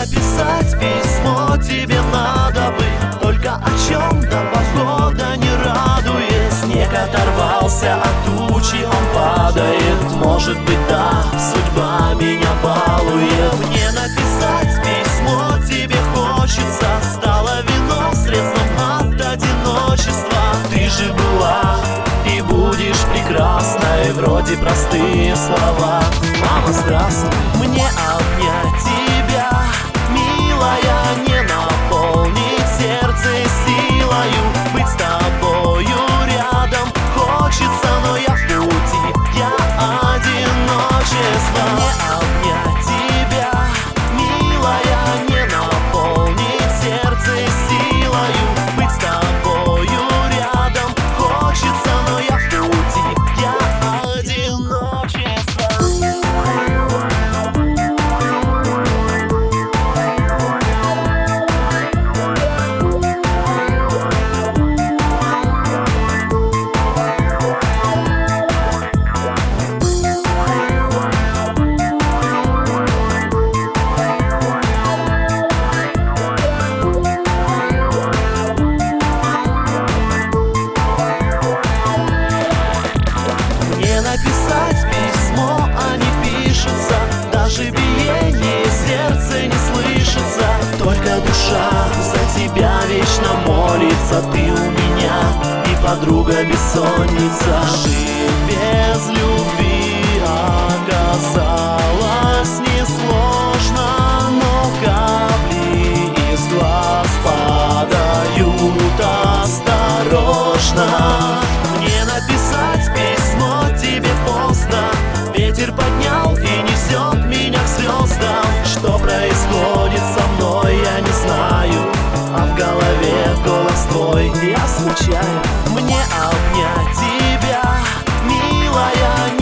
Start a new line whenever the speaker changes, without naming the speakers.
написать письмо тебе надо бы. Только о чем-то погода не радует Снег оторвался от тучи, он падает. Может быть, да, судьба меня балует. Мне написать письмо тебе хочется. Стало вино средством от одиночества. Ты же была и будешь прекрасной. Вроде простые слова. Мама, здравствуй, мне обнять сердца ты у меня И подруга бессонница. Жить без любви оказалось несложно Но капли из глаз падают осторожно. В голове голос твой. Я скучаю Мне обнять тебя, милая